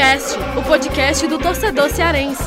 Futecast, o podcast do torcedor cearense.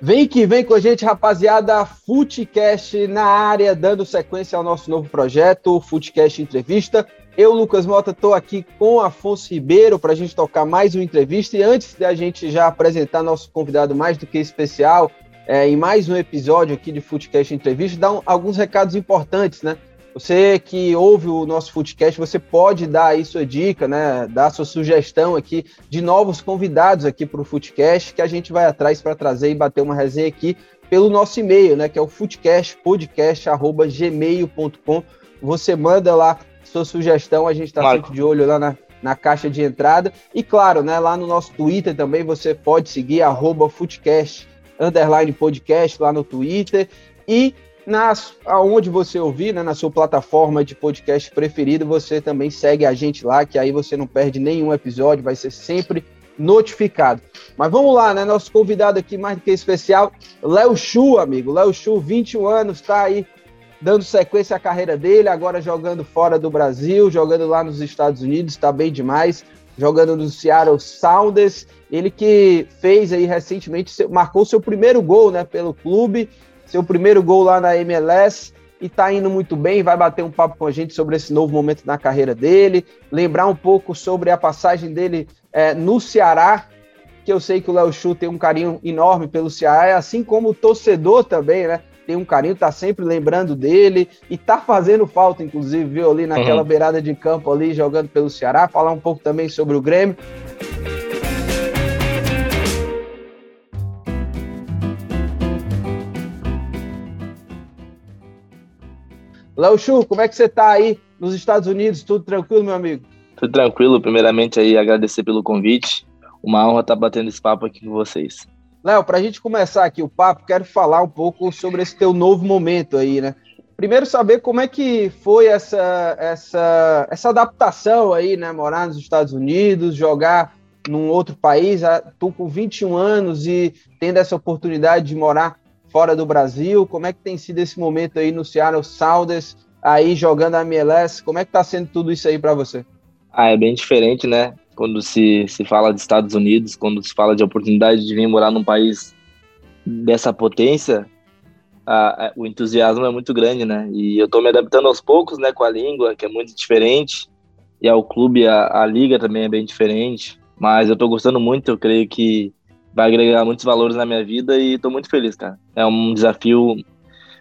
Vem que vem com a gente, rapaziada. Futecast na área, dando sequência ao nosso novo projeto, Futecast Entrevista. Eu, Lucas Mota, estou aqui com Afonso Ribeiro para a gente tocar mais uma entrevista. E antes da gente já apresentar nosso convidado mais do que especial, é, em mais um episódio aqui de Footcast Entrevista, dar um, alguns recados importantes, né? Você que ouve o nosso Footcast, você pode dar aí sua dica, né? Dar sua sugestão aqui de novos convidados aqui para o Footcast, que a gente vai atrás para trazer e bater uma resenha aqui pelo nosso e-mail, né? Que é o footcastpodcast.gmail.com. Você manda lá sua sugestão, a gente está sempre de olho lá na, na caixa de entrada. E claro, né? Lá no nosso Twitter também você pode seguir, arroba Footcast underline podcast lá no Twitter e nas, aonde você ouvir, né, na sua plataforma de podcast preferido, você também segue a gente lá, que aí você não perde nenhum episódio, vai ser sempre notificado. Mas vamos lá, né? Nosso convidado aqui mais do que especial, Léo Chu, amigo. Léo Chu, 21 anos, está aí dando sequência à carreira dele, agora jogando fora do Brasil, jogando lá nos Estados Unidos, está bem demais jogando no Seattle Sounders. Ele que fez aí recentemente, marcou seu primeiro gol né, pelo clube, seu primeiro gol lá na MLS e tá indo muito bem. Vai bater um papo com a gente sobre esse novo momento na carreira dele, lembrar um pouco sobre a passagem dele é, no Ceará, que eu sei que o Léo Chu tem um carinho enorme pelo Ceará, assim como o torcedor também, né? tem um carinho, tá sempre lembrando dele e tá fazendo falta, inclusive, viu, ali naquela uhum. beirada de campo ali, jogando pelo Ceará. Falar um pouco também sobre o Grêmio. Léo Chu, como é que você tá aí nos Estados Unidos? Tudo tranquilo, meu amigo? Tudo tranquilo. Primeiramente aí agradecer pelo convite. Uma honra estar batendo esse papo aqui com vocês. Léo, para a gente começar aqui o papo, quero falar um pouco sobre esse teu novo momento aí, né? Primeiro saber como é que foi essa, essa, essa adaptação aí, né? Morar nos Estados Unidos, jogar num outro país, ah, tu com 21 anos e tendo essa oportunidade de morar fora do Brasil, como é que tem sido esse momento aí no Seattle Sounders, aí jogando a MLS, como é que tá sendo tudo isso aí para você? Ah, é bem diferente, né? quando se, se fala de Estados Unidos, quando se fala de oportunidade de vir morar num país dessa potência, a, a, o entusiasmo é muito grande, né? E eu estou me adaptando aos poucos, né, com a língua, que é muito diferente, e ao clube, a, a liga também é bem diferente, mas eu estou gostando muito, eu creio que vai agregar muitos valores na minha vida e estou muito feliz, cara. É um desafio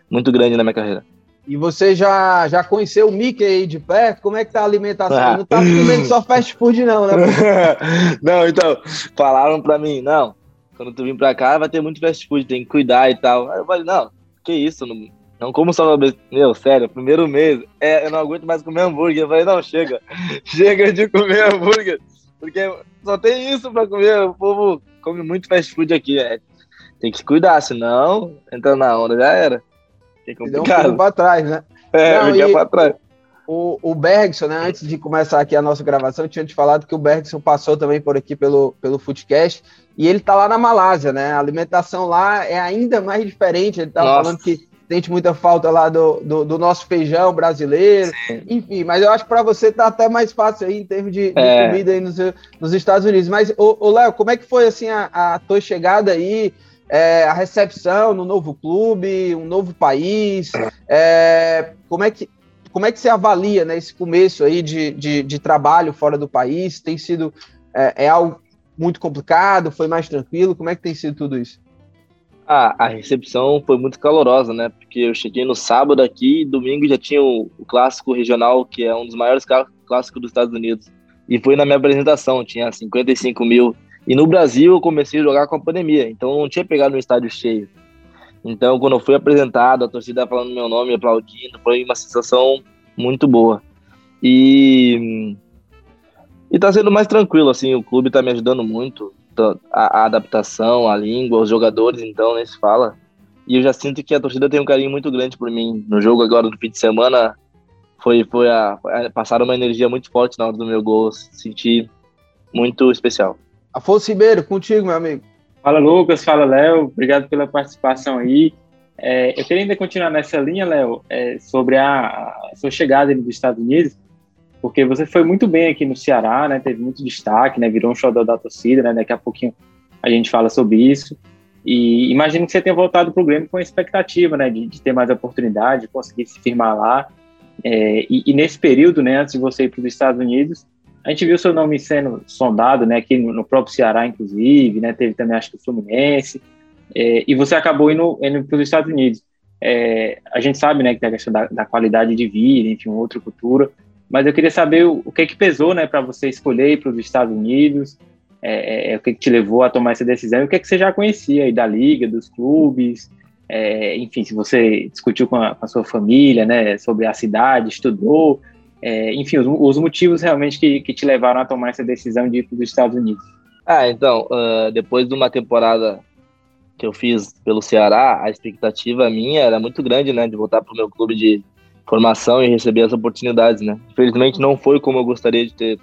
muito grande na minha carreira. E você já, já conheceu o Mickey aí de perto? Como é que tá a alimentação? Ah. Não tá comendo só fast food, não, né? não, então, falaram pra mim, não, quando tu vir pra cá vai ter muito fast food, tem que cuidar e tal. Aí eu falei, não, que isso, não, não como só Meu, sério, primeiro mês, é, eu não aguento mais comer hambúrguer. Eu falei, não, chega, chega de comer hambúrguer, porque só tem isso pra comer, o povo come muito fast food aqui, é. Tem que cuidar, senão entra na onda, já era. Que complicado. Deu um para trás, né? É, Não, e... para trás. O, o Bergson, né, antes de começar aqui a nossa gravação, eu tinha te falado que o Bergson passou também por aqui pelo, pelo Footcast e ele tá lá na Malásia, né? A alimentação lá é ainda mais diferente. Ele tava nossa. falando que sente muita falta lá do, do, do nosso feijão brasileiro, Sim. enfim, mas eu acho que para você tá até mais fácil aí em termos de, é. de comida aí nos, nos Estados Unidos. Mas, ô, Léo, como é que foi assim a, a tua chegada aí? é, a recepção no novo clube, um novo país. É, como, é que, como é que você avalia né, esse começo aí de, de, de trabalho fora do país? Tem sido é, é, algo muito complicado? Foi mais tranquilo? Como é que tem sido tudo isso? Ah, a recepção foi muito calorosa, né? Porque eu cheguei no sábado aqui e domingo já tinha o, o clássico regional, que é um dos maiores clássicos dos Estados Unidos. E foi na minha apresentação, tinha 55 mil e no Brasil eu comecei a jogar com a pandemia, então não tinha pegado no estádio cheio. Então, quando eu fui apresentado, a torcida falando meu nome, aplaudindo, foi uma sensação muito boa. E e tá sendo mais tranquilo, assim, o clube tá me ajudando muito, a, a adaptação, a língua, os jogadores, então, nem se fala. E eu já sinto que a torcida tem um carinho muito grande por mim. No jogo agora do fim de semana, foi, foi a, a passaram uma energia muito forte na hora do meu gol, senti muito especial. Afonso Ribeiro, contigo, meu amigo. Fala, Lucas. Fala, Léo. Obrigado pela participação aí. É, eu queria ainda continuar nessa linha, Léo, é, sobre a, a, sua chegada nos Estados Unidos, porque você foi muito bem aqui no Ceará, né? Teve muito destaque, né? Virou um show da torcida, né? Daqui a pouquinho a gente fala sobre isso. E imagino que você tenha voltado para o Grêmio com a expectativa, né? De, de, ter mais oportunidade, de conseguir se firmar lá. É, e, e, nesse período, né? Antes de você ir para os Estados Unidos, a gente viu seu nome sendo sondado, né? Aqui no, no próprio Ceará, inclusive, né? Teve também, acho que o Fluminense. É, e você acabou indo, indo para os Estados Unidos. É, a gente sabe, né? Que tem a questão da, da qualidade de vida, enfim, outra cultura. Mas eu queria saber o, o que que pesou, né? Para você escolher para os Estados Unidos. É, é, é, o que, que, te levou a tomar essa decisão e o que, que você já conhecia aí da liga, dos clubes, é, enfim, se você discutiu com a, com a, sua família, né, sobre a cidade, estudou, é, enfim, os, os, motivos realmente que, que, te levaram a tomar essa decisão de ir para os Estados Unidos. Ah, então, uh, depois de uma temporada que eu fiz pelo Ceará, a expectativa minha era muito grande, né, de voltar para o meu clube de formação e receber as oportunidades, né. Infelizmente não foi como eu gostaria de ter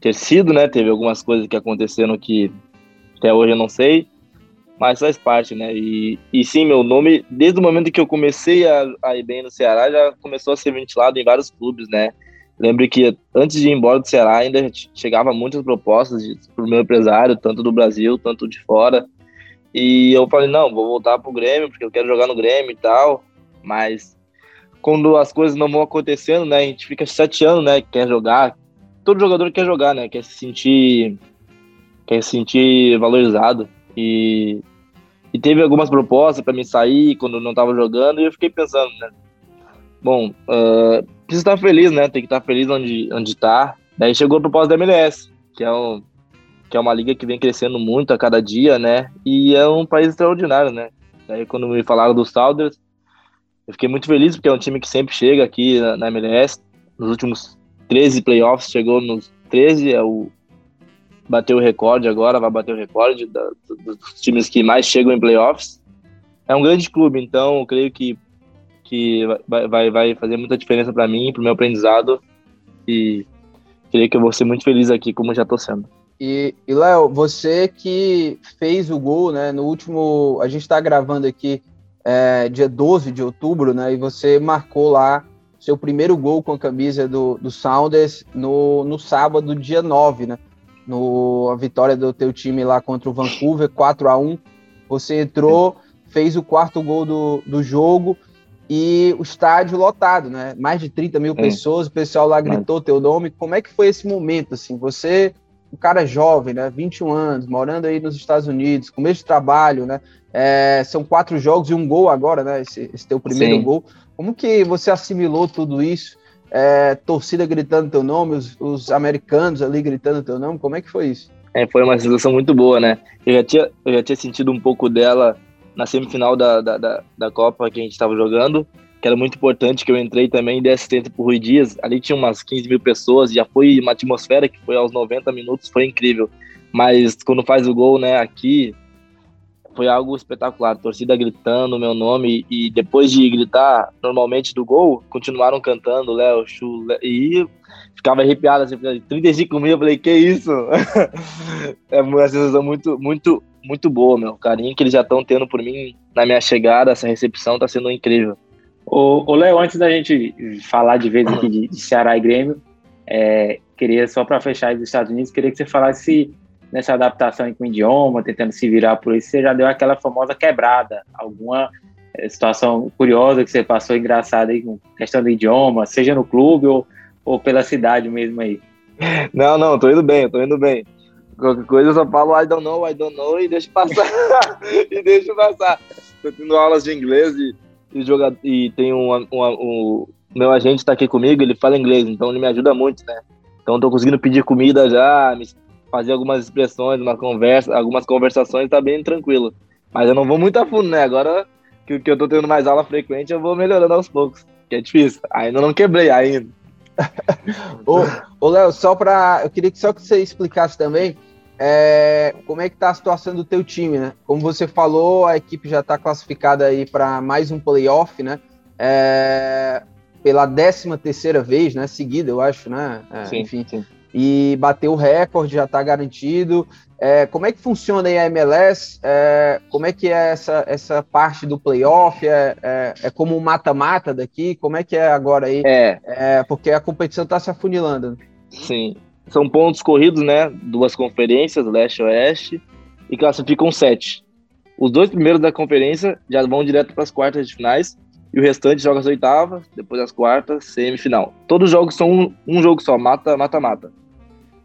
ter sido, né? Teve algumas coisas que aconteceram que até hoje eu não sei, mas faz parte, né? E, e sim, meu nome, desde o momento que eu comecei a, a ir bem no Ceará, já começou a ser ventilado em vários clubes, né? Lembro que antes de ir embora do Ceará ainda chegava muitas propostas para o meu empresário, tanto do Brasil, tanto de fora. E eu falei, não, vou voltar pro Grêmio, porque eu quero jogar no Grêmio e tal. Mas quando as coisas não vão acontecendo, né? A gente fica sete anos, né? Quer jogar, todo jogador quer jogar, né? Quer se sentir, quer se sentir valorizado. E, e teve algumas propostas para me sair quando não estava jogando e eu fiquei pensando, né? Bom, uh, preciso estar feliz, né? Tem que estar feliz onde onde está. Daí chegou a proposta da MLS, que é um que é uma liga que vem crescendo muito a cada dia, né? E é um país extraordinário, né? Daí quando me falaram dos Sounders, eu fiquei muito feliz porque é um time que sempre chega aqui na, na MLS. Nos últimos 13 playoffs, chegou nos 13, é o bateu o recorde agora, vai bater o recorde da, dos times que mais chegam em playoffs. É um grande clube, então eu creio que, que vai, vai, vai fazer muita diferença para mim, para o meu aprendizado, e creio que eu vou ser muito feliz aqui, como já estou sendo. E, e Léo, você que fez o gol, né, no último, a gente está gravando aqui é, dia 12 de outubro, né, e você marcou lá seu primeiro gol com a camisa do, do Sounders no, no sábado, dia 9, né? No, a vitória do teu time lá contra o Vancouver, 4 a 1 Você entrou, fez o quarto gol do, do jogo e o estádio lotado, né? Mais de 30 mil é. pessoas, o pessoal lá gritou teu nome. Como é que foi esse momento, assim? Você, um cara jovem, né? 21 anos, morando aí nos Estados Unidos, começo de trabalho, né? É, são quatro jogos e um gol agora, né? Esse, esse teu primeiro Sim. gol. Como que você assimilou tudo isso? É, torcida gritando teu nome, os, os, americanos ali gritando teu nome, como é que foi isso? É, foi uma sensação muito boa, né? Eu já tinha, eu já tinha sentido um pouco dela na semifinal da, da, da, da Copa que a gente estava jogando, que era muito importante, que eu entrei também de assistente pro Rui Dias. Ali tinha umas 15 mil pessoas, já foi uma atmosfera que foi aos 90 minutos, foi incrível. Mas quando faz o gol, né, aqui, foi algo espetacular. Torcida gritando o meu nome e depois de gritar normalmente do gol, continuaram cantando Léo, Chu, e ficava arrepiado assim, 35 mil, eu falei, que isso? é uma sensação muito, muito, muito boa, meu. O carinho que eles já estão tendo por mim na minha chegada, essa recepção tá sendo incrível. Ô, Léo, antes da gente falar de vez aqui de, de Ceará e Grêmio, é, queria só para fechar dos Estados Unidos, queria que você falasse nessa adaptação com o idioma, tentando se virar por isso, você já deu aquela famosa quebrada, alguma eh, situação curiosa que você passou, engraçada aí com questão do idioma, seja no clube ou, ou pela cidade mesmo aí? Não, não, tô indo bem, tô indo bem. Qualquer coisa eu só falo I don't know, I don't know e deixo passar. e deixo passar. Tô tendo aulas de inglês e, e, joga, e tem um, um, um, meu agente tá aqui comigo, ele fala inglês, então ele me ajuda muito, né? Então tô conseguindo pedir comida já, fazer algumas expressões, uma conversa, algumas conversações, tá bem tranquilo. Mas eu não vou muito a fundo, né? Agora que, que eu tô tendo mais aula frequente, eu vou melhorando aos poucos. Que é difícil. Ainda não quebrei ainda. ô, ô Léo, só para eu queria que só que você explicasse também é, como é que tá a situação do teu time, né? Como você falou, a equipe já está classificada aí para mais um playoff, né? É, pela décima terceira vez, né? Seguida, eu acho, né? É, sim, enfim. Sim. e bateu o recorde, já está garantido. É, como é que funciona aí a MLS? É, como é que é essa, essa parte do playoff? É, é, é como um mata-mata daqui? Como é que é agora aí? É. é porque a competição está se afunilando. Sim. São pontos corridos, né? Duas conferências, leste e oeste, e classificam sete. Os dois primeiros da conferência já vão direto para as quartas de finais, e o restante joga as oitavas, depois as quartas, semifinal. Todos os jogos são um, um jogo só, mata-mata-mata.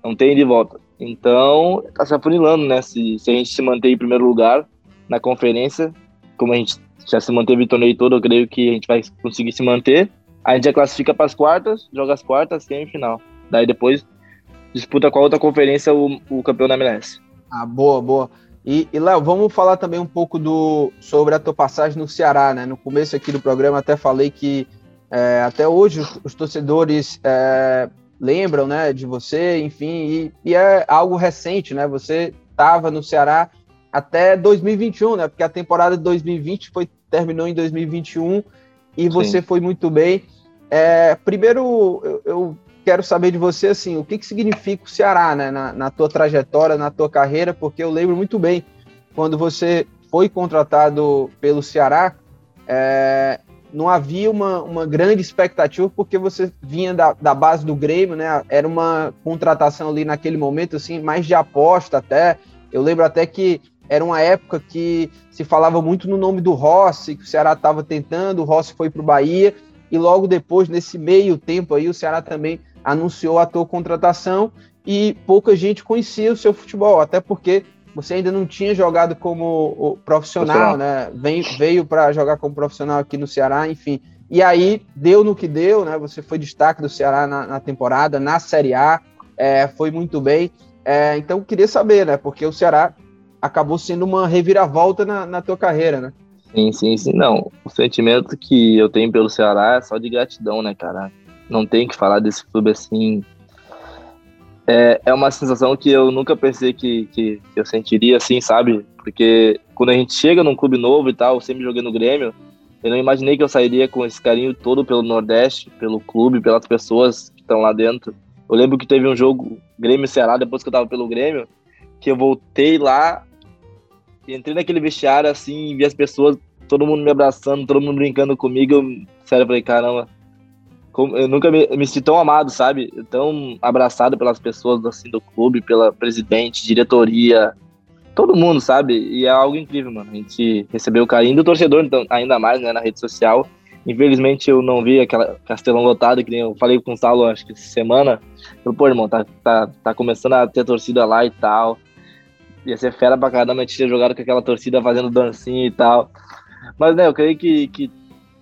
Não tem de volta. Então, tá se afunilando, né? Se, se a gente se manter em primeiro lugar na conferência, como a gente já se manteve o torneio todo, eu creio que a gente vai conseguir se manter. A gente já classifica para as quartas, joga as quartas, semifinal. Daí depois disputa com a outra conferência o, o campeão da MLS. Ah, boa, boa. E, e Léo, vamos falar também um pouco do, sobre a tua passagem no Ceará, né? No começo aqui do programa até falei que é, até hoje os, os torcedores é, lembram, né, de você, enfim, e, e é algo recente, né? Você estava no Ceará até 2021, né? Porque a temporada de 2020 foi terminou em 2021 e você Sim. foi muito bem. É, primeiro, eu, eu, quero saber de você assim, o que, que significa o Ceará, né, na, na tua trajetória, na tua carreira, porque eu lembro muito bem quando você foi contratado pelo Ceará, é, não havia uma, uma grande expectativa porque você vinha da, da base do Grêmio, né? Era uma contratação ali naquele momento, assim, mais de aposta até. Eu lembro até que era uma época que se falava muito no nome do Rossi, que o Ceará estava tentando, o Rossi foi para o Bahia, e logo depois, nesse meio tempo aí, o Ceará também anunciou a tua contratação e pouca gente conhecia o seu futebol, até porque você ainda não tinha jogado como profissional, né? Vem, veio para jogar como profissional aqui no Ceará, enfim. E aí deu no que deu, né? Você foi destaque do Ceará na, na temporada, na Série A, é, foi muito bem. É, então queria saber, né? Porque o Ceará acabou sendo uma reviravolta na, na tua carreira, né? Sim, sim, sim. Não, o sentimento que eu tenho pelo Ceará é só de gratidão, né, cara? Não tem que falar desse clube assim é, é uma sensação que eu nunca pensei que, que, eu sentiria assim, sabe? Porque quando a gente chega num clube novo e tal, sempre joguei no Grêmio, eu não imaginei que eu sairia com esse carinho todo pelo Nordeste, pelo clube, pelas pessoas que estão lá dentro. Eu lembro que teve um jogo Grêmio-Ceará, depois que eu tava pelo Grêmio, que eu voltei lá, entrei naquele vestiário assim, vi as pessoas, todo mundo me abraçando, todo mundo brincando comigo. Eu, sério, eu falei, caramba, eu nunca me, me senti tão amado, sabe? Tão abraçado pelas pessoas assim do clube, pela presidente, diretoria, todo mundo, sabe? E é algo incrível, mano. A gente recebeu o carinho do torcedor, então, ainda mais, né, na rede social. Infelizmente eu não vi aquela Castelão lotado, que nem eu falei com o Saulo, acho que essa semana. Eu, pô, irmão, tá, tá, tá começando a ter torcida lá e tal. Ia ser fera pra caramba a gente ter jogado com aquela torcida fazendo dancinha e tal. Mas, né, eu creio que, que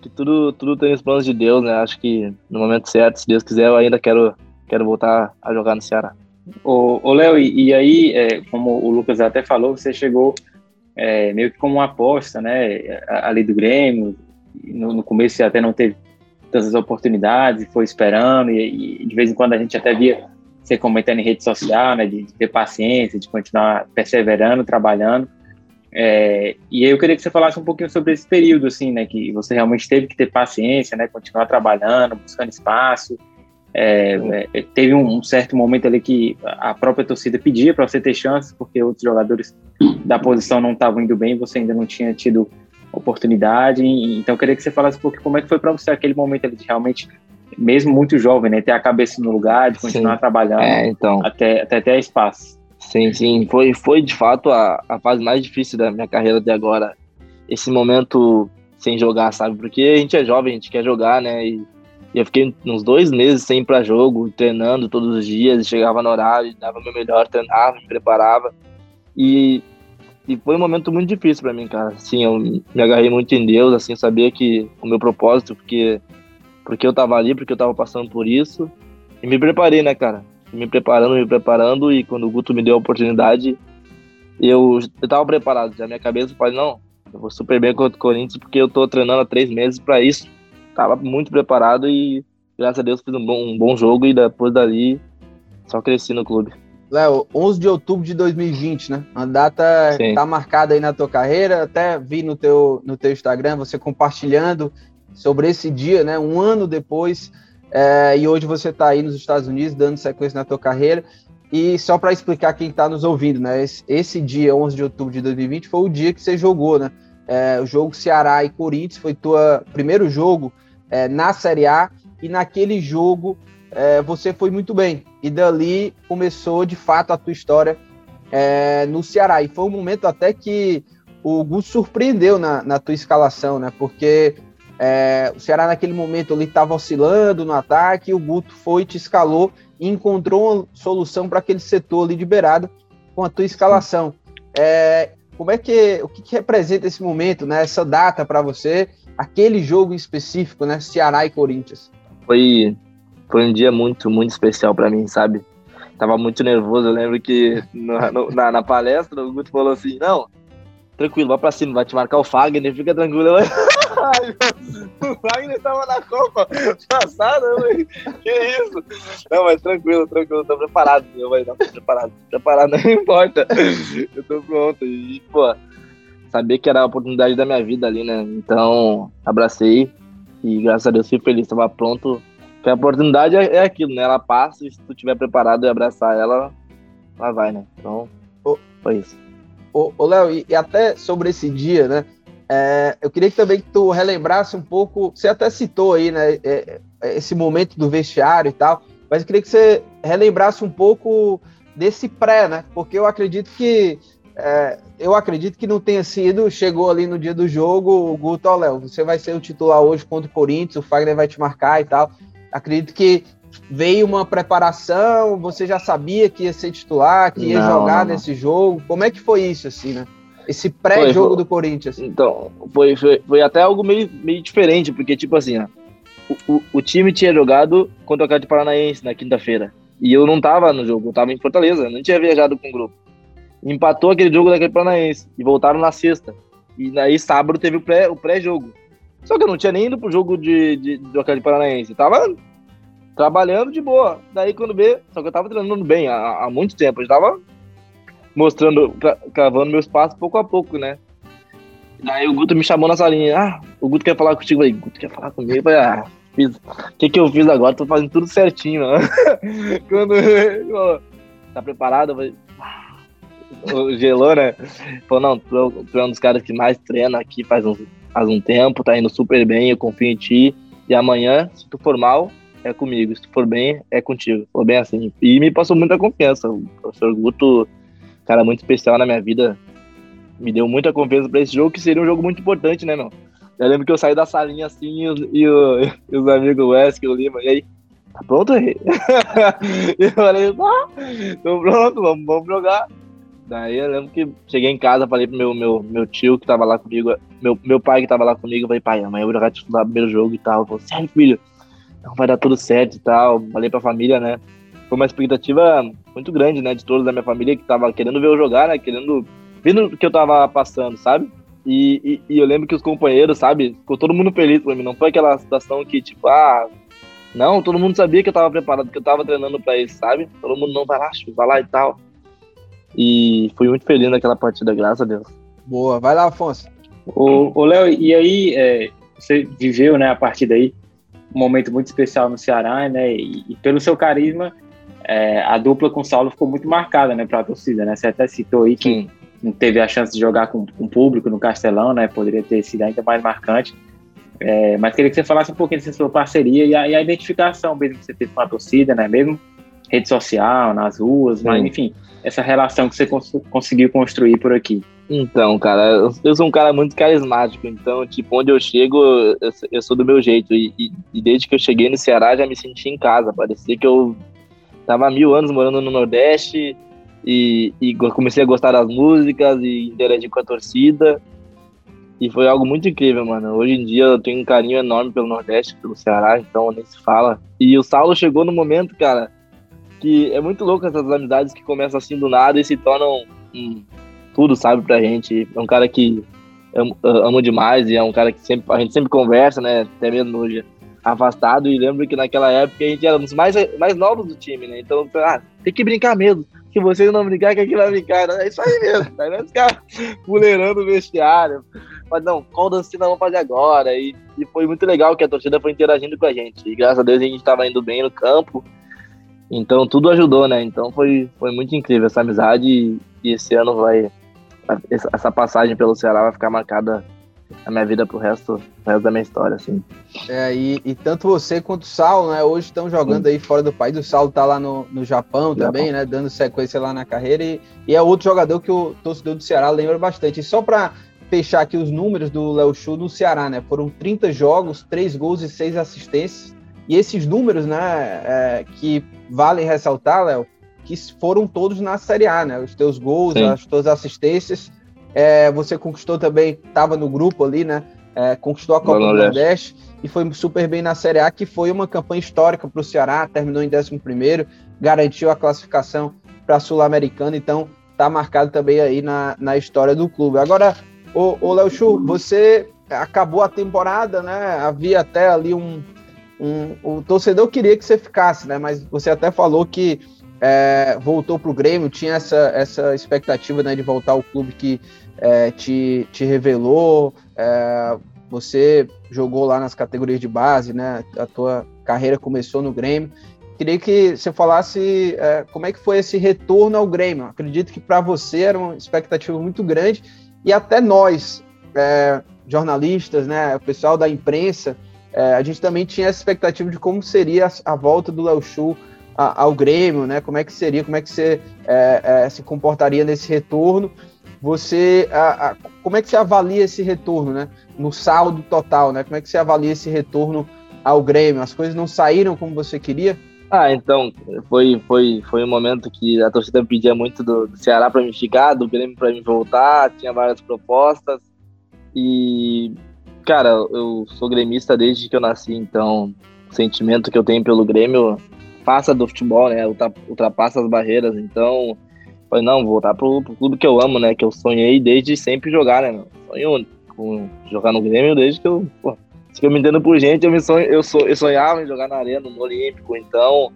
que tudo, tudo tem os planos de Deus, né? Acho que no momento certo, se Deus quiser, eu ainda quero, quero voltar a jogar no Ceará. Ô, Léo, e, e, aí, é, como o Lucas até falou, você chegou é, meio que como uma aposta, né? Ali do Grêmio, no, no, começo você até não teve tantas oportunidades, foi esperando, e, e, de vez em quando a gente até via você comentando em rede social, né? De, de ter paciência, de continuar perseverando, trabalhando. É, e aí eu queria que você falasse um pouquinho sobre esse período, assim, né, que você realmente teve que ter paciência, né, continuar trabalhando, buscando espaço. É, é, teve um, um, certo momento ali que a própria torcida pedia para você ter chances, porque outros jogadores da posição não estavam indo bem, você ainda não tinha tido oportunidade. Então eu queria que você falasse um pouquinho como é que foi para você aquele momento ali de realmente, mesmo muito jovem, né, ter a cabeça no lugar, de continuar Sim. trabalhando é, então. até, até ter espaço. Sim, sim. Foi, foi de fato a, a fase mais difícil da minha carreira até agora. Esse momento sem jogar, sabe? Porque a gente é jovem, a gente quer jogar, né? E, e eu fiquei uns dois meses sem ir pra jogo, treinando todos os dias, chegava no horário, dava meu melhor, treinava, me preparava. E, e foi um momento muito difícil para mim, cara. Assim, eu me agarrei muito em Deus, assim, sabia que o meu propósito, porque, porque eu tava ali, porque eu tava passando por isso. E me preparei, né, cara? Me preparando, me preparando, e quando o Guto me deu a oportunidade, eu, eu tava preparado. Já minha cabeça, eu falei, não, eu vou super bem contra o Corinthians, porque eu tô treinando há três meses para isso. Tava muito preparado e, graças a Deus, fiz um bom, um bom jogo e depois dali só cresci no clube. Léo, 11 de outubro de 2020, né? Uma data Sim. tá marcada aí na tua carreira. Até vi no teu, no teu Instagram você compartilhando sobre esse dia, né? Um ano depois é, e hoje você está aí nos Estados Unidos dando sequência na tua carreira. E só para explicar quem está nos ouvindo, né? Esse, esse, dia, 11 de outubro de 2020, foi o dia que você jogou, né? É, o jogo Ceará e Corinthians foi tua primeiro jogo é, na Série A e naquele jogo é, você foi muito bem. E dali começou de fato a tua história é, no Ceará. E foi um momento até que o Guto surpreendeu na, na tua escalação, né? Porque é, o Ceará naquele momento ali estava oscilando no ataque, o Guto foi, te escalou e encontrou uma solução para aquele setor ali de beirada com a tua escalação. É, como é que o que, que, representa esse momento, né? Essa data para você, aquele jogo específico, né? Ceará e Corinthians. Foi foi um dia muito muito especial para mim, sabe? Tava muito nervoso. Eu lembro que no, na, na, palestra o Guto falou assim: não, tranquilo, vai pra cima, vai te marcar o Fagner, fica tranquilo. Ai, o Fagner tava na Copa passada, que isso? Não, mas tranquilo, tranquilo, tô preparado. Eu vai não, tô preparado, preparado, não importa. Eu tô pronto. E, pô, saber que era a oportunidade da minha vida ali, né? Então, abracei e graças a Deus fui feliz, tava pronto. Porque a oportunidade é, é aquilo, né? Ela passa e se tu tiver preparado e abraçar ela, ela vai, né? Então, foi isso. Ô, Léo, e, e, até sobre esse dia, né? É, eu queria que também que tu relembrasse um pouco, você até citou aí, né? É, é, esse momento do vestiário e tal, mas eu queria que você relembrasse um pouco desse pré, né? Porque eu acredito que é, eu acredito que não tenha sido, chegou ali no dia do jogo, o Guto, ó, Léo, você vai ser o titular hoje contra o Corinthians, o Fagner vai te marcar e tal. Acredito que veio uma preparação, você já sabia que ia ser titular, que ia não, jogar não. nesse jogo. Como é que foi isso, assim, né? Esse pré-jogo do Corinthians. Então, foi, foi, foi, até algo meio, meio diferente, porque, tipo assim, ó, o, o, o time tinha jogado contra o Atlético Paranaense na quinta-feira. E eu não tava no jogo, eu tava em Fortaleza, não tinha viajado com o grupo. Empatou aquele jogo daquele Paranaense e voltaram na sexta. E aí sábado teve o pré-jogo. O pré Só que eu não tinha nem ido pro jogo de, de, do Atlético Paranaense. tava trabalhando de boa. Daí quando vê, só que eu tava treinando bem há, há muito tempo. Eu tava mostrando, cavando meu espaço pouco a pouco, né? Daí o Guto me chamou na salinha. Ah, o Guto quer falar contigo aí. Guto quer falar comigo. Falei, ah, fiz. O que, que eu fiz agora? Tô fazendo tudo certinho, mano. Quando ele falou, tá preparado? Eu falei, ah, gelou, né? Falou, não, tu, tu, é um dos caras que mais treina aqui faz um, faz um tempo, tá indo super bem, eu confio em ti. E amanhã, se tu for mal, é comigo. Se tu for bem, é contigo. Foi bem assim. E me passou muita confiança. O professor Guto cara muito especial na minha vida. Me deu muita confiança para esse jogo, que seria um jogo muito importante, né, meu? Eu lembro que eu saí da salinha assim e, e, e os amigos Wesley, o Lima, e aí, tá pronto, eu falei, ah, tô pronto, vamos, vamos jogar. Daí eu lembro que cheguei em casa, falei pro meu, meu, meu tio que tava lá comigo, meu, meu pai que tava lá comigo, falei, pai, amanhã eu vou jogar titular primeiro jogo e tal. Falei, sério, filho? Não vai dar tudo certo e tal. Falei pra família, né? foi uma expectativa muito grande, né, de todos da minha família que tava querendo ver eu jogar, né, querendo, vendo o que eu tava passando, sabe? E, e, e, eu lembro que os companheiros, sabe, ficou todo mundo feliz por mim, não foi aquela situação que, tipo, ah, não, todo mundo sabia que eu tava preparado, que eu tava treinando para isso, sabe? Todo mundo não vai lá, vai lá e tal. E fui muito feliz naquela partida, graças a Deus. Boa, vai lá, Afonso. Ô, Léo, e aí, é, você viveu, né, a partir daí, um momento muito especial no Ceará, né, e, e pelo seu carisma, é, a dupla com o Saulo ficou muito marcada, né, para a torcida, né? Você até citou aí que Sim. não teve a chance de jogar com, com o público no Castelão, né? Poderia ter sido ainda mais marcante. É, mas queria que você falasse um pouquinho dessa sua parceria e a, e a, identificação mesmo que você teve com a torcida, né? Mesmo rede social, nas ruas, mas enfim, essa relação que você cons conseguiu construir por aqui. Então, cara, eu sou um cara muito carismático, então, tipo, onde eu chego, eu, eu sou do meu jeito. E, e, e, desde que eu cheguei no Ceará, já me senti em casa. Parecia que eu Tava há mil anos morando no Nordeste e, e comecei a gostar das músicas e interagir com a torcida. E foi algo muito incrível, mano. Hoje em dia eu tenho um carinho enorme pelo Nordeste, pelo Ceará, então nem se fala. E o Saulo chegou no momento, cara, que é muito louco essas amizades que começam assim do nada e se tornam hum, tudo, sabe, pra gente. É um cara que amo, amo demais e é um cara que sempre, a gente sempre conversa, né? Até mesmo hoje afastado e lembro que naquela época a gente era os mais, mais novos do time, né? Então, ah, tem que brincar mesmo. Se vocês não brincar, que vai brincar? É isso aí mesmo. Aí nós ficava fuleirando o vestiário, mas não, qual dancinha vamos fazer agora? E, e foi muito legal que a torcida foi interagindo com a gente. E graças a Deus a gente estava indo bem no campo. Então tudo ajudou, né? Então foi, foi muito incrível essa amizade e, e esse ano vai. Essa passagem pelo Ceará vai ficar marcada a minha vida pro resto, pro resto da minha história, assim. É, e, e tanto você quanto o Saulo, né, hoje estão jogando Sim. aí fora do país. O Saulo tá lá no, no Japão também, Japão. né, dando sequência lá na carreira. E, e, é outro jogador que o torcedor do Ceará lembra bastante. E só para fechar aqui os números do Léo Chu no Ceará, né, foram 30 jogos, 3 gols e 6 assistências. E esses números, né, é, que valem ressaltar, Léo, que foram todos na Série A, né, os teus gols, Sim. as tuas assistências é, você conquistou também, estava no grupo ali, né? É, conquistou a Copa do Nordeste e foi super bem na Série A, que foi uma campanha histórica para o Ceará, terminou em 11 garantiu a classificação para a Sul-Americana, então está marcado também aí na, na história do clube. Agora, o, Léo Chu, você acabou a temporada, né? Havia até ali um, um. O torcedor queria que você ficasse, né? Mas você até falou que é, voltou para o Grêmio, tinha essa, essa expectativa né, de voltar ao clube que é, te, te revelou, é, você jogou lá nas categorias de base, né? A tua carreira começou no Grêmio. Queria que você falasse é, como é que foi esse retorno ao Grêmio. Acredito que para você era uma expectativa muito grande e até nós, é, jornalistas, né, o pessoal da imprensa, é, a gente também tinha essa expectativa de como seria a, a volta do Léo Chu ao Grêmio, né? Como é que seria, como é que você é, é, se comportaria nesse retorno? você a, a, como é que você avalia esse retorno, né? No saldo total, né? Como é que você avalia esse retorno ao Grêmio? As coisas não saíram como você queria? Ah, então foi foi foi um momento que a torcida pedia muito do, do Ceará para me ficar, do Grêmio para me voltar, tinha várias propostas e cara, eu sou gremista desde que eu nasci, então o sentimento que eu tenho pelo Grêmio passa do futebol, né? Ultrapassa as barreiras, então Falei, não, voltar pro, pro clube que eu amo, né? Que eu sonhei desde sempre jogar, né? Sonho com jogar no Grêmio desde que eu. Pô, que eu me entendo por gente, eu, me sonho, eu, so, eu sonhava em jogar na arena, no Olímpico. Então,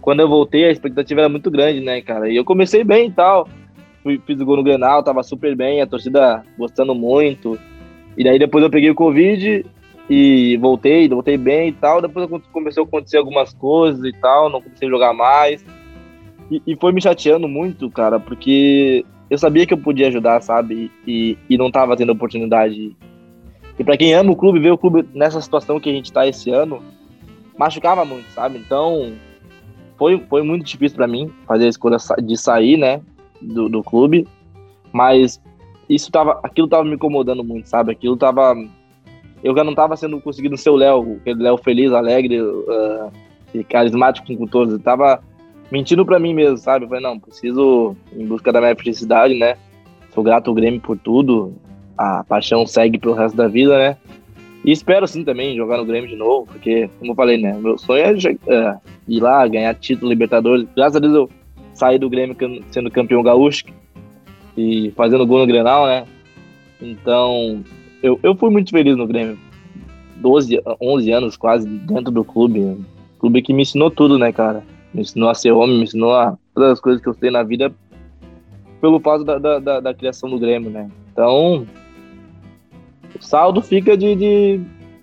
quando eu voltei, a expectativa era muito grande, né, cara? E eu comecei bem e tal. Fui, fiz o gol no Grenal, tava super bem, a torcida gostando muito. E daí depois eu peguei o Covid e voltei, voltei bem e tal. Depois começou a acontecer algumas coisas e tal, não comecei a jogar mais. E, e, foi me chateando muito, cara, porque eu sabia que eu podia ajudar, sabe? E, e não tava tendo oportunidade. E para quem ama o clube, ver o clube nessa situação que a gente tá esse ano, machucava muito, sabe? Então, foi, foi muito difícil para mim fazer a escolha de sair, né, do, do clube. Mas isso tava, aquilo tava me incomodando muito, sabe? Aquilo tava eu já não tava sendo conseguindo ser o Léo, aquele Léo feliz, alegre, uh, carismático com todos. Eu tava mentindo para mim mesmo, sabe? Eu falei, não, preciso em busca da minha felicidade, né? Sou grato ao Grêmio por tudo. A paixão segue pro resto da vida, né? E espero sim também jogar no Grêmio de novo, porque, como eu falei, né? Meu sonho é, é ir lá, ganhar título Libertadores. Graças a Deus eu saí do Grêmio sendo campeão gaúcho e fazendo gol no Grenal, né? Então, eu, eu fui muito feliz no Grêmio. 12, 11 anos quase dentro do clube. Clube que me ensinou tudo, né, cara? me ensinou a ser homem, me ensinou a todas as coisas que eu sei na vida pelo fato da, da, da, da criação do Grêmio, né? Então, o saldo fica de, de,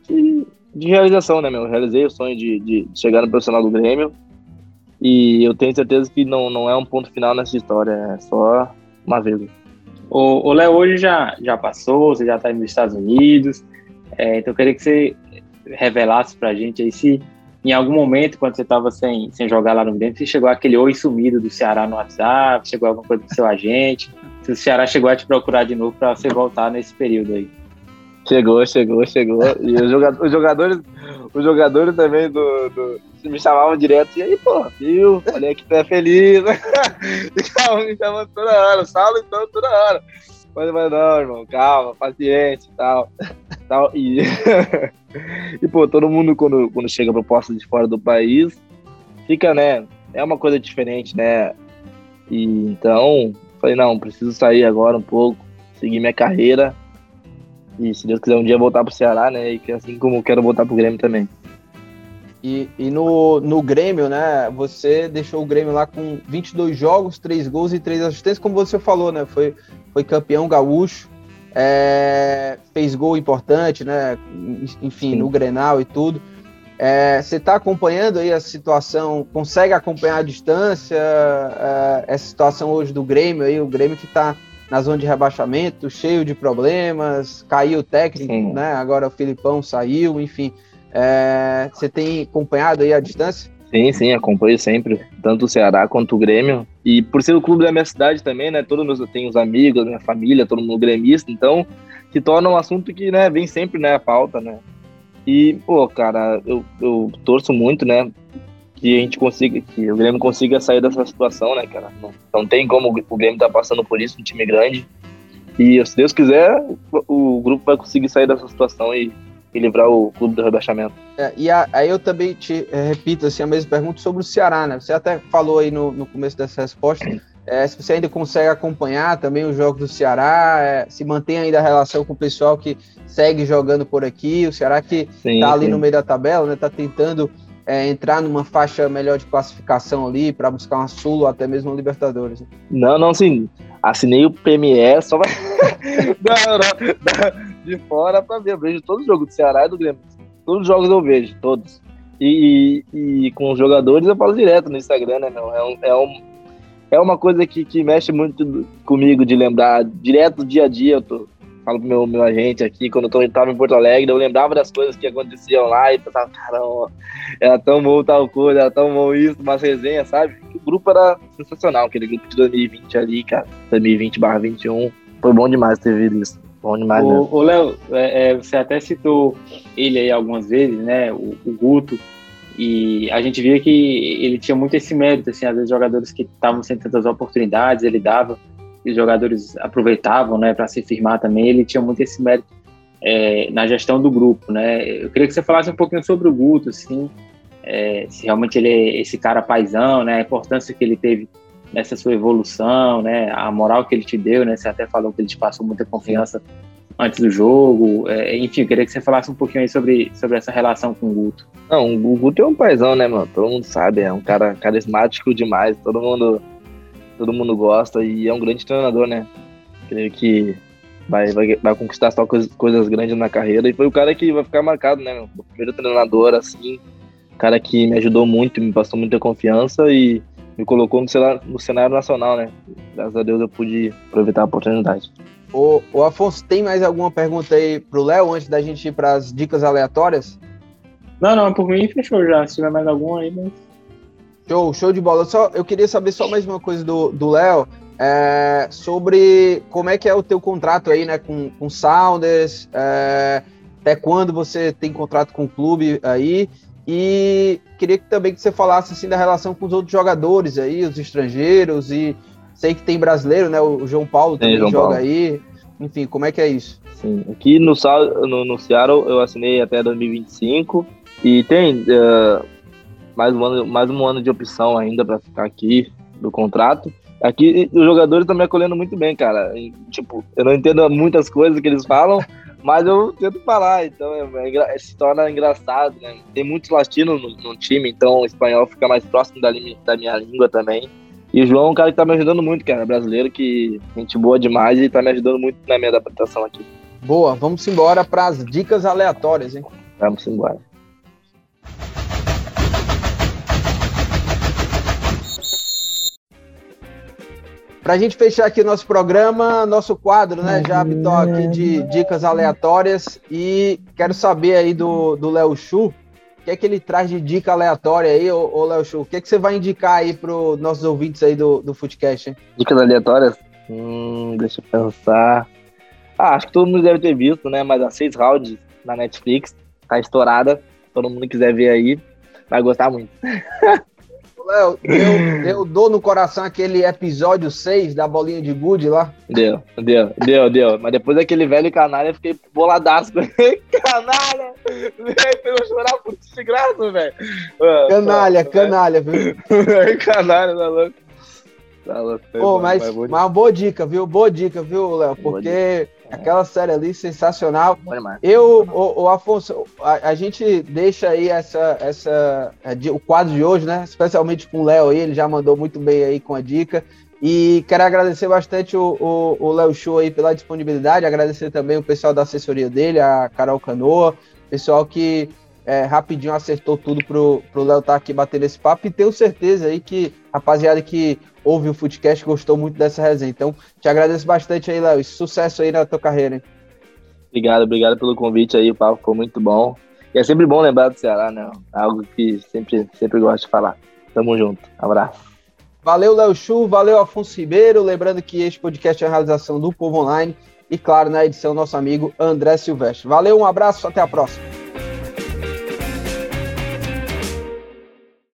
de, de, realização, né, meu? Eu realizei o sonho de, de chegar no profissional do Grêmio e eu tenho certeza que não, não é um ponto final nessa história, é só uma vez. O Léo hoje já, já passou, você já está nos Estados Unidos, é, então eu queria que você revelasse para a gente aí se em algum momento, quando você estava sem, sem jogar lá no Grêmio, você chegou aquele oi sumido do Ceará no WhatsApp, chegou alguma coisa do seu agente, se o Ceará chegou a te procurar de novo para você voltar nesse período aí. Chegou, chegou, chegou. E os jogadores, os jogadores, os jogadores também do, do, me chamavam direto. E aí, pô, viu? Olha que tu é feliz. Me chamando toda hora. Saulo então toda hora. Mas, mas não, irmão, calma, paciente e tal. tal. E, e, pô, todo mundo quando, quando chega proposta de fora do país, fica, né? É uma coisa diferente, né? E então, falei, não, preciso sair agora um pouco, seguir minha carreira. E se Deus quiser um dia voltar pro Ceará, né? E assim como quero voltar pro Grêmio também. E, e no, no Grêmio, né? Você deixou o Grêmio lá com 22 jogos, 3 gols e 3 assistências, como você falou, né? Foi, foi campeão gaúcho. é, fez gol importante, né? Enfim, Sim. no Grenal e tudo. É, você está acompanhando aí a situação, consegue acompanhar a distância, é, essa situação hoje do Grêmio aí, o Grêmio que está na zona de rebaixamento, cheio de problemas, caiu o técnico, Sim. né? Agora o Filipão saiu, enfim. É, você tem acompanhado aí a distância? Sim, sim, acompanho sempre, tanto o Ceará quanto o Grêmio. E por ser o clube da minha cidade também, né? Todos meus, eu tenho os amigos, minha família, todo mundo gremista, então se torna um assunto que, né, vem sempre, né, a pauta, né? E, pô, cara, eu, eu torço muito, né, que a gente consiga, que o Grêmio consiga sair dessa situação, né, cara? Não, não tem como o Grêmio tá passando por isso, um time grande. E se Deus quiser, o, o grupo vai conseguir sair dessa situação e e livrar o clube do rebaixamento. É, e a, aí eu também te é, repito assim, a mesma pergunta sobre o Ceará, né? Você até falou aí no, no começo dessa resposta, é, se você ainda consegue acompanhar também os jogos do Ceará, é, se mantém ainda a relação com o pessoal que segue jogando por aqui, o Ceará que está ali sim. no meio da tabela, né? Tá tentando é, entrar numa faixa melhor de classificação ali para buscar uma Sul ou até mesmo uma Libertadores. Né? Não, não, sim. Assinei o PME, só vai. de fora para ver. Eu vejo todos os jogos do Ceará e do Grêmio. Todos os jogos eu vejo, todos. E, e, e com os jogadores eu falo direto no Instagram, né, meu? É, um, é, um, é uma coisa que, que mexe muito comigo de lembrar. Direto, dia a dia, eu tô, falo pro meu, meu agente aqui, quando eu estava em Porto Alegre, eu lembrava das coisas que aconteciam lá e pensava, caramba, era tão bom tal coisa, era tão bom isso, umas resenhas, sabe? O grupo era sensacional, aquele grupo de 2020 ali, cara, 2020 21. Foi bom demais ter visto isso. Bom demais, o, o Léo, é, é, você até citou ele aí algumas vezes, né? O, o, Guto. E a gente via que ele tinha muito esse mérito, assim, às vezes jogadores que estavam sem tantas oportunidades, ele dava, os jogadores aproveitavam, né, para se firmar também. Ele tinha muito esse mérito é, na gestão do grupo, né? Eu queria que você falasse um pouquinho sobre o Guto, assim, é, se realmente ele é esse cara paisão, né? A importância que ele teve nessa sua evolução, né? A moral que ele te deu, né? Você até falou que ele te passou muita confiança antes do jogo. É, enfim, eu queria que você falasse um pouquinho aí sobre, sobre essa relação com o Guto. Não, o Guto é um paizão, né, mano? Todo mundo sabe, é um cara carismático demais, todo mundo, todo mundo gosta e é um grande treinador, né? Creio que vai, vai, vai conquistar só coisas, coisas grandes na carreira e foi o cara que vai ficar marcado, né? O primeiro treinador, assim, cara que me ajudou muito, me passou muita confiança e me colocou no cenário, no cenário nacional, né? Graças a Deus eu pude aproveitar a oportunidade. O, o Afonso, tem mais alguma pergunta aí pro Léo antes da gente ir para as dicas aleatórias? Não, não, por mim fechou já. Se tiver mais alguma aí, mas. Show, show de bola. Só, eu queria saber só mais uma coisa do Léo. É, sobre como é que é o teu contrato aí, né, com, com Sounders, é, até quando você tem contrato com o clube aí, e queria que, também que você falasse assim da relação com os outros jogadores aí, os estrangeiros e sei que tem brasileiro, né? O João Paulo também João joga Paulo. aí. Enfim, como é que é isso? Sim, aqui no, no, no Seattle eu assinei até 2025 e tem uh, mais, um ano, mais um ano de opção ainda para ficar aqui do contrato. Aqui os jogadores estão me acolhendo muito bem, cara. E, tipo, eu não entendo muitas coisas que eles falam, mas eu tento falar, então é, é, se torna engraçado, né? Tem muitos latinos no, no, time, então o espanhol fica mais próximo da, da, minha língua também. E o João é um cara que tá me ajudando muito, cara, brasileiro, que gente boa demais e tá me ajudando muito na minha adaptação aqui. Boa, vamos embora para as dicas aleatórias, hein? Vamos embora. Para a gente fechar aqui nosso programa, nosso quadro, né? Já habitou aqui de dicas aleatórias e quero saber aí do Léo Chu, o que é que ele traz de dica aleatória aí, ô, ô Léo Chu? O que é que você vai indicar aí para os nossos ouvintes aí do, do Footcast? Hein? Dicas aleatórias? Hum, deixa eu pensar. Ah, acho que todo mundo deve ter visto, né? Mas a Seis Rounds na Netflix tá estourada. Todo mundo quiser ver aí, vai gostar muito. Léo, deu, deu dor no coração aquele episódio 6 da bolinha de gude lá? Deu, deu, deu, deu. Mas depois daquele velho canalha, eu fiquei boladaço. canalha! Velho, chorar por de graça, velho. Canalha, canalha, viu? canalha, tá louco. Tá louco. Pô, mas, mas uma boa dica, viu? Boa dica, viu, Léo? Porque Aquela série ali sensacional. Eu, o, o Afonso, a, a, gente deixa aí essa, essa, é, o quadro de hoje, né? Especialmente com o Léo aí, ele já mandou muito bem aí com a dica. E quero agradecer bastante o Léo Show aí pela disponibilidade, agradecer também o pessoal da assessoria dele, a Carol Canoa, pessoal que é, rapidinho acertou tudo pro, pro Léo estar tá aqui batendo esse papo e tenho certeza aí que rapaziada que ouve o Footcast gostou muito dessa resenha. Então, te agradeço bastante aí, Léo, e sucesso aí na tua carreira. Hein? Obrigado, obrigado pelo convite aí, o papo foi muito bom. E é sempre bom lembrar do Ceará, né? Algo que sempre, sempre gosto de falar. Tamo junto. Abraço. Valeu, Léo Chu, valeu, Afonso Ribeiro. Lembrando que este podcast é a realização do Povo Online e, claro, na edição, nosso amigo André Silvestre. Valeu, um abraço, até a próxima.